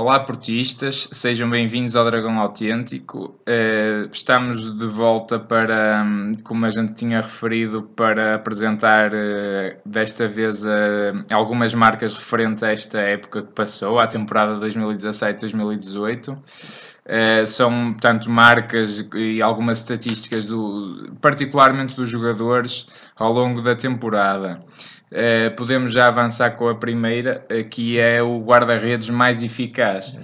Olá, portistas, sejam bem-vindos ao Dragão Autêntico. Uh, estamos de volta para, hum, como a gente tinha referido, para apresentar uh, desta vez uh, algumas marcas referentes a esta época que passou, à temporada 2017-2018. São, portanto, marcas e algumas estatísticas, do, particularmente dos jogadores, ao longo da temporada. Uh, podemos já avançar com a primeira, que é o guarda-redes mais eficaz.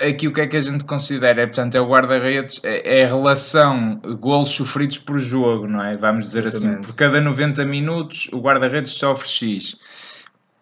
Aqui o que é que a gente considera? É, portanto, é o guarda-redes, é, é, a relação golos sofridos por jogo, não é? Vamos dizer assim, Exatamente. assim, por cada 90 minutos o guarda-redes sofre X.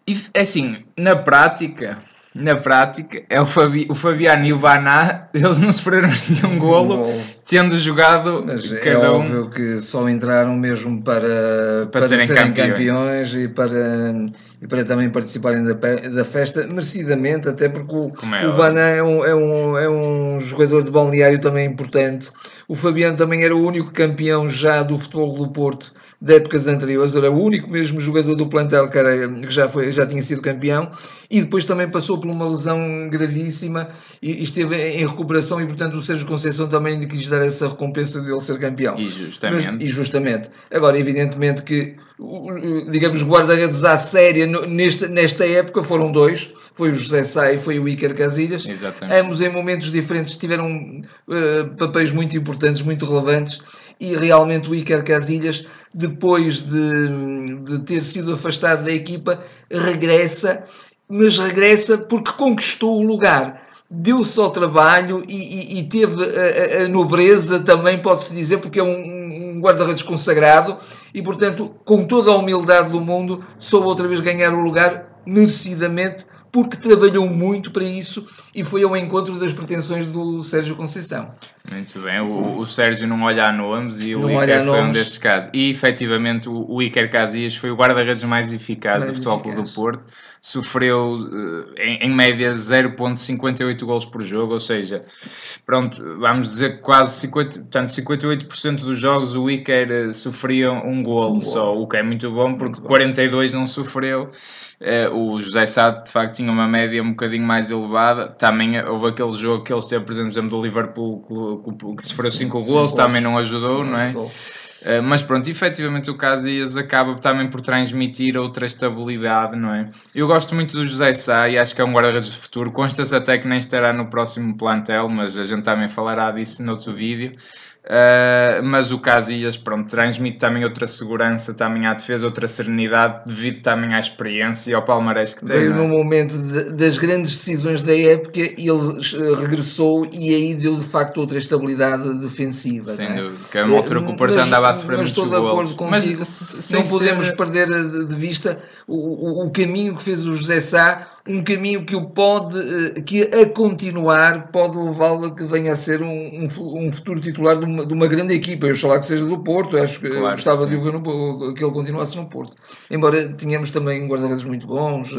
E assim, na prática, na prática, é o, Fabi, o Fabiano e o Baná, eles não sofreram nenhum golo, tendo jogado Mas é cada é um... óbvio que só entraram mesmo para, para, para serem, serem campeões. campeões. e para, e para também participarem da, da festa, merecidamente, até porque o, é o Vaná é um, é, um, é um jogador de balneário também importante. O Fabiano também era o único campeão já do futebol do Porto de épocas anteriores, era o único mesmo jogador do plantel que, era, que já, foi, já tinha sido campeão e depois também passou por uma lesão gravíssima e, e esteve em recuperação e portanto o Sérgio Conceição também lhe quis dar essa recompensa de ele ser campeão. E justamente. Mas, e justamente. Agora, evidentemente que digamos, guarda-redes à séria nesta, nesta época foram dois, foi o José Sá e foi o Iker Casilhas. Exatamente. Ambos em momentos diferentes tiveram uh, papéis muito importantes, muito relevantes e realmente o Iker Casilhas, depois de, de ter sido afastado da equipa, regressa, mas regressa porque conquistou o lugar deu-se ao trabalho e, e, e teve a, a, nobreza também, pode-se dizer, porque é um, guarda-redes consagrado e, portanto, com toda a humildade do mundo, soube outra vez ganhar o lugar merecidamente porque trabalhou muito para isso e foi ao encontro das pretensões do Sérgio Conceição. Muito bem, o, o Sérgio não olha a nomes e não o Iker foi um desses casos. E efetivamente o, o Iker Casillas foi o guarda-redes mais eficaz mais do Futebol Clube do Porto. Sofreu eh, em, em média 0.58 gols por jogo, ou seja, pronto, vamos dizer quase 50, portanto, 58% dos jogos o Iker eh, sofria um golo um só, o que é muito bom porque muito 42 bom. não sofreu. Uh, o José Sá de facto tinha uma média um bocadinho mais elevada. Também houve aquele jogo que eles teve, por exemplo, do Liverpool que sofreu 5 gols, também não ajudou, não, não é? Uh, mas pronto, efetivamente o Casillas acaba também por transmitir outra estabilidade, não é? Eu gosto muito do José Sá e acho que é um guarda-redes de futuro. Consta-se até que nem estará no próximo plantel, mas a gente também falará disso no outro vídeo. Uh, mas o Casillas, pronto, transmite também outra segurança também à defesa, outra serenidade, devido também à experiência e ao palmarés que tem. Veio é? no momento de, das grandes decisões da época, ele eh, regressou e aí deu de facto outra estabilidade defensiva. Sem é? dúvida, que é uma altura que o Porto andava a sofrer muitos gols. Mas estou de acordo contigo, mas, não podemos ser... perder de vista o, o, o caminho que fez o José Sá um caminho que o pode, eh, que a continuar, pode levá-lo a que venha a ser um, um, futuro titular de uma, de uma grande equipa. Eu lá que seja do Porto, acho que claro, gostava de o ver no, que ele continuasse no Porto. Embora tenhamos também guarda-redes muito bons,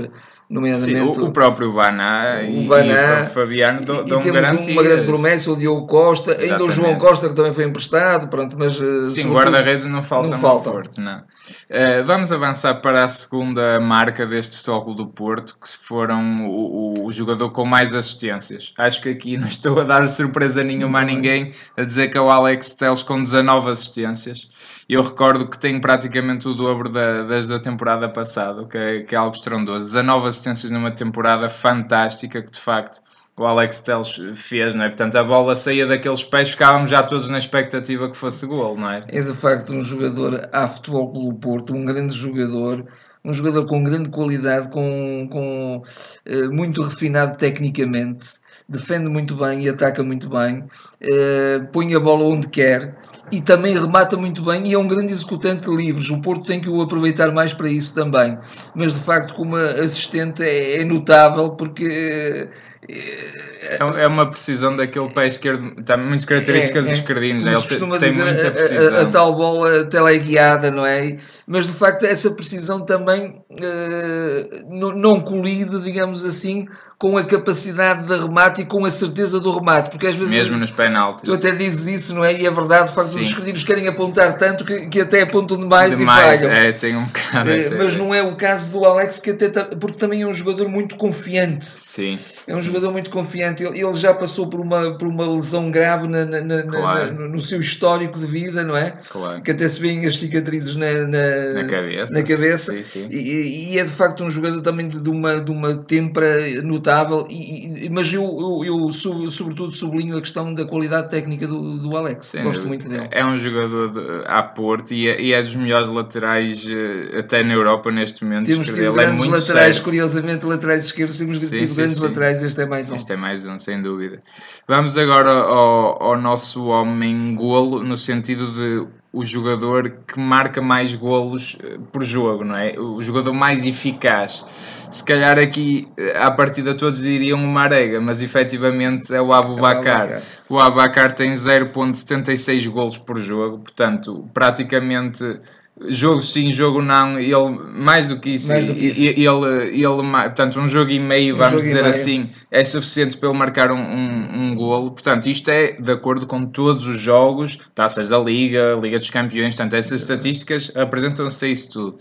nomeadamente Sim, o, o, próprio Baná e, Baná, e o Fabiano dão, dão garantias. uma grande promessa, o Diogo Costa, Exatamente. ainda o João Costa que também foi emprestado, pronto, mas eh, Sim, guarda-redes não faltam não faltam. Porto, não. Uh, vamos avançar para a segunda marca deste Futebol do Porto, que foram o, o, jogador com mais assistências. Acho que aqui não estou a dar surpresa nenhuma a ninguém a dizer que é o Alex Teles com 19 assistências. Eu recordo que tem praticamente o dobro da, desde a temporada passada, que é, que é algo estrondoso. 19 assistências numa temporada fantástica, que de facto o Alex Teles fez, não é? Portanto, a bola saía daqueles pés, ficávamos já todos na expectativa que fosse gol, não é? É de facto um jogador a futebol pelo Porto, um grande jogador, um jogador com grande qualidade, com, com uh, muito refinado tecnicamente, defende muito bem e ataca muito bem, uh, põe a bola onde quer e também remata muito bem e é um grande executante de livros. O Porto tem que o aproveitar mais para isso também. Mas de facto, como assistente, é, é notável porque. Uh, é uma precisão daquele pé esquerdo, está muito característica é, dos esquerdinos, é, ele costuma tem dizer, muita precisão. A, a, a, tal bola teleguiada, não é? Mas de facto essa precisão também uh, não, não colide, digamos assim, com a capacidade de remate e com a certeza do remate. Porque às vezes. Mesmo nos penaltis. Tu até dizes isso, não é? E é verdade, de facto, os escolhidos querem apontar tanto que, que até apontam demais, demais e falham. É, tem um bocado. É, mas não é o caso do Alex, que até. Porque também é um jogador muito confiante. Sim. É um jogador muito confiante. Ele, ele já passou por uma, por uma lesão grave na, na, na, claro. no seu histórico de vida, não é? Claro. Que até se vêem as cicatrizes na, na, cabeça. Na cabeça. Sim, sim. E, e, é de facto um jogador também de uma, de uma tempra notável. E, mas eu, eu, eu, sobretudo sublinho a questão da qualidade técnica do, do Alex. Sim, Gosto muito dele. É um jogador de, à Porto e é, e é dos melhores laterais eh, até na Europa neste momento. Temos tido é grandes é laterais, certo. curiosamente, laterais esquerdos, temos sim, tido sim, grandes sim. laterais. Este é mais um. Este é mais um, sem dúvida. Vamos agora ao, ao nosso homem golo, no sentido de o jogador que marca mais golos eh, por jogo, não é? O jogador mais eficaz. Se calhar aqui, eh, à partida, todos diriam o Marega, mas efetivamente é o Abubacar. É o Abubacar tem 0.76 golos por jogo, portanto, praticamente jogo sim, jogo não, ele mais do que isso, do que isso. Ele, ele, ele, portanto, um jogo e meio, um vamos dizer assim, é suficiente para ele marcar um, um, um golo. Portanto, isto é de acordo com todos os jogos, taças da Liga, Liga dos Campeões, portanto, essas estatísticas apresentam-se a isso tudo.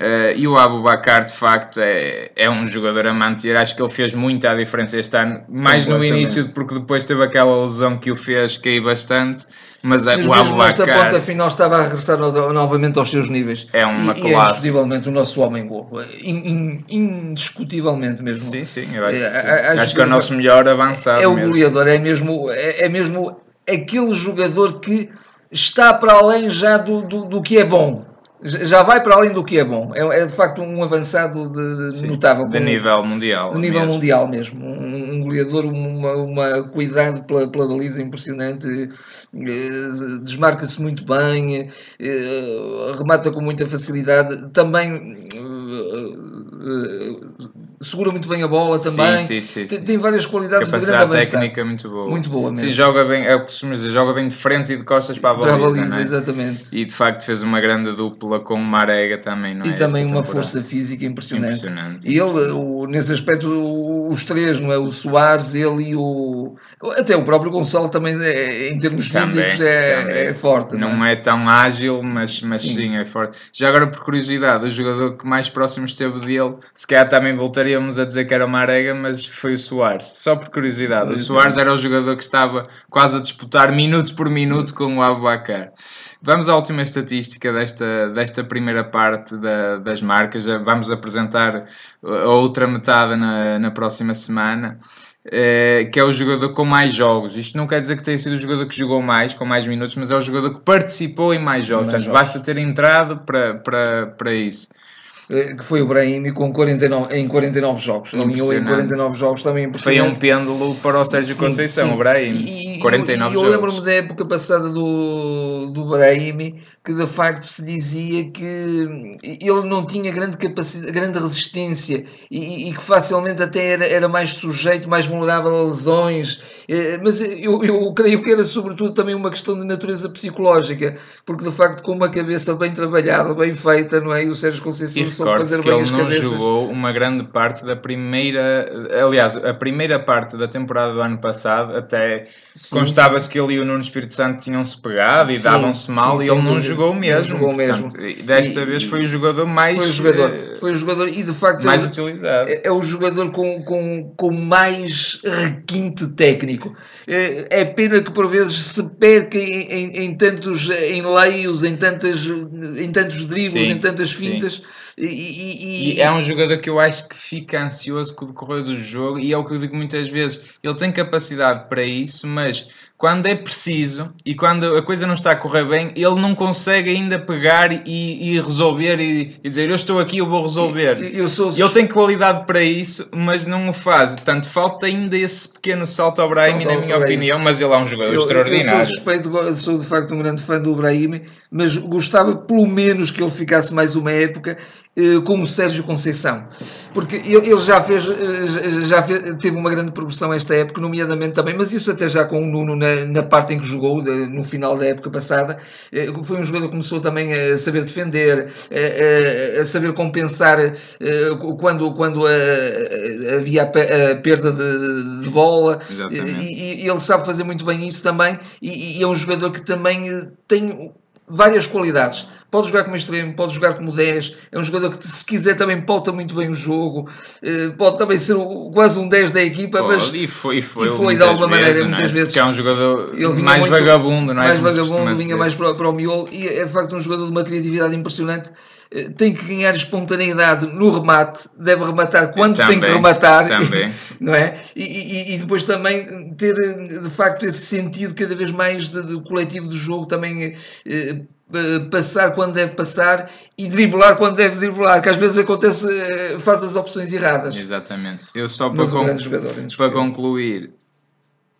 Uh, e o Abu Bakar, de facto, é, é um jogador a manter. Acho que ele fez muita diferença este ano, mais no início, porque depois teve aquela lesão que o fez cair bastante. Mas é, o Abu Bakar. ponta final estava a regressar no, novamente aos seus níveis. É uma e, classe. E é indiscutivelmente o nosso homem gol. Indiscutivelmente mesmo. Sim, sim, eu acho, é, que, acho, acho que, é o nosso melhor avançado. É o goleador, é mesmo, é, é mesmo aquele jogador que está para além já do, do, do que é bom já vai para além do que é bom. É, é de facto um avançado de, Sim, notável. De nível mundial. De nível mesmo. mundial mesmo. Um, um goleador, uma, uma cuidado pela, pela baliza impressionante, eh, desmarca-se muito bem, eh, remata com muita facilidade. Também eh, segura muito bem a bola também. Sim, sim, sim, tem, várias qualidades Capacidade de grande técnica muito boa. Muito boa mesmo. Sim, joga bem, é o que costumo dizer, joga bem de frente e de costas para a baliza. Para a baliza, é? exatamente. E de facto fez uma grande dupla com o Marega também, não é? E também uma força física impressionante. impressionante e ele, o, nesse aspecto, os três, não é? O Soares, ele e o. Até o próprio Gonçalo também, é, em termos também, físicos, é, é forte. Não, não é? é? tão ágil, mas, mas sim. sim. é forte. Já agora, por curiosidade, o jogador que mais próximo esteve dele, se calhar também voltaríamos a dizer que era Marega, mas foi o Soares. Só por curiosidade. O Soares era o jogador que estava quase a disputar minuto por minuto com o Abubacar. Vamos à última estatística desta, desta primeira parte da, das marcas. Vamos apresentar a outra metade na, na próxima semana. Eh, que é o jogador com mais jogos. Isto não quer dizer que tenha sido o jogador que jogou mais, com mais minutos, mas é o jogador que participou em mais jogos. Mais Portanto, jogos. basta ter entrado para, para, para isso. Eh, que foi o Brahim com 49, em 49 jogos. Alinhou em 49 jogos também impressionante. Foi um pêndulo para o Sérgio sim, Conceição, sim. o Brahim. E, 49 eu, eu lembro-me da época passada do, do Brahim que de facto se dizia que ele não tinha grande capacidade, grande resistência e, e que facilmente até era, era mais sujeito, mais vulnerável a lesões. Eh, mas eu, eu creio que era sobretudo também uma questão de natureza psicológica, porque de facto com uma cabeça bem trabalhada, bem feita, não é? E o Sérgio Conceição fazer que ele não cabeças. jogou uma grande parte da primeira, aliás, a primeira parte da temporada do ano passado, até constava-se que ele e o Nuno Espírito Santo tinham-se pegado e davam-se mal sim, e ele não jogou mesmo. Não jogou Portanto, mesmo. desta e, vez foi o jogador mais. Foi o jogador, eh, foi o jogador e de facto mais é, utilizado. É, é, o jogador com, com, com mais requinte técnico. É, é pena que por vezes se perca em, em, em tantos enleios, em, tantas, em tantos dribles, em tantas fintas. E, e, e, é um jogador que eu acho que fica ansioso com o decorrer do jogo e é o que eu digo muitas vezes. Ele tem capacidade para isso, mas quando é preciso e quando a coisa não está a correr bem, ele não consegue ainda pegar e, e resolver e, e, dizer eu estou aqui, eu vou resolver. Eu sou... Ele tem qualidade para isso, mas não o faz. Portanto, falta ainda esse pequeno salto ao Brahim, na minha opinião, mas ele é um jogador eu, extraordinário. Eu sou suspeito, sou de facto um grande fã do Brahim, mas gostava pelo menos que ele ficasse mais uma época eh, como Sérgio Conceição, porque ele, já fez, eh, já fez, teve uma grande progressão esta época, nomeadamente também, mas isso até já com o Nuno na, na parte em que jogou, no final da época passada, eh, foi um jogador que começou também a saber defender, a, a saber compensar quando, quando havia a, perda de, de bola, e, e, ele sabe fazer muito bem isso também, e, e é um jogador que também tem várias qualidades. Pode jogar como extremo, pode jogar como 10. É um jogador que, se quiser, também pauta muito bem o jogo. Eh, pode também ser quase um 10 da equipa. Pode, mas, e foi, foi, e foi de alguma vezes, maneira, muitas é? vezes. Porque é um jogador mais muito, vagabundo, não é? Mais vagabundo, vinha mais para, para o miolo. E é de facto um jogador de uma criatividade impressionante eh, tem que ganhar espontaneidade no remate, deve rematar quando também, tem que rematar, também. não é? E, e, e, depois também ter de facto esse sentido cada vez mais de, de coletivo do jogo, também eh, passar quando deve passar e driblar quando deve driblar, que às vezes acontece, eh, faz as opções erradas. Exatamente. Eu só para, con para concluir,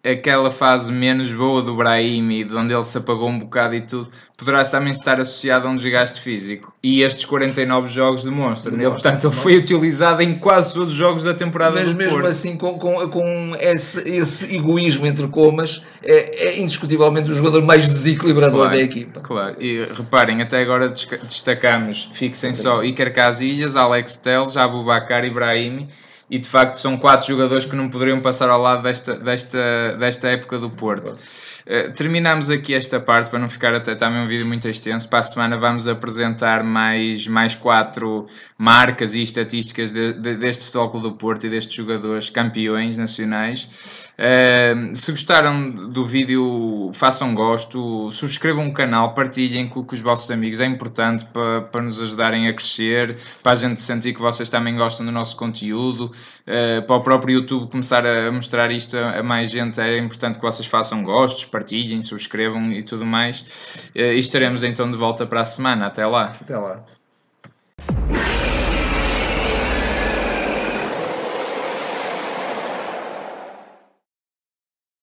aquela fase menos boa do Brahim, de onde ele se apagou um bocado e tudo, poderá também estar associado a um desgaste físico. E estes 49 jogos demonstram. Ele, portanto, ele foi utilizado em quase todos os jogos da temporada Mas mesmo Porto. assim, com, com, com esse, esse, egoísmo entre comas, é, é, indiscutivelmente o jogador mais desequilibrador claro, da equipa. Claro, e reparem, até agora destacamos, fixem só Iker Casillas, Alex Telles, Abubakar e Brahim e de facto são quatro jogadores que não poderiam passar ao lado desta, desta, desta época do Porto. Uh, terminamos aqui esta parte para não ficar até também um vídeo muito extenso. Para a semana vamos apresentar mais, mais quatro marcas e estatísticas de, de, deste Futebol Clube do Porto e destes jogadores campeões nacionais. Uh, se gostaram do vídeo, façam gosto, subscrevam o canal, partilhem com, com os vossos amigos, é importante para, para nos ajudarem a crescer, para a gente sentir que vocês também gostam do nosso conteúdo uh, para o próprio YouTube começar a mostrar isto a, a, mais gente, é importante que vocês façam gostos, partilhem, subscrevam e tudo mais. Uh, e estaremos então de volta para a semana. Até lá. Até lá.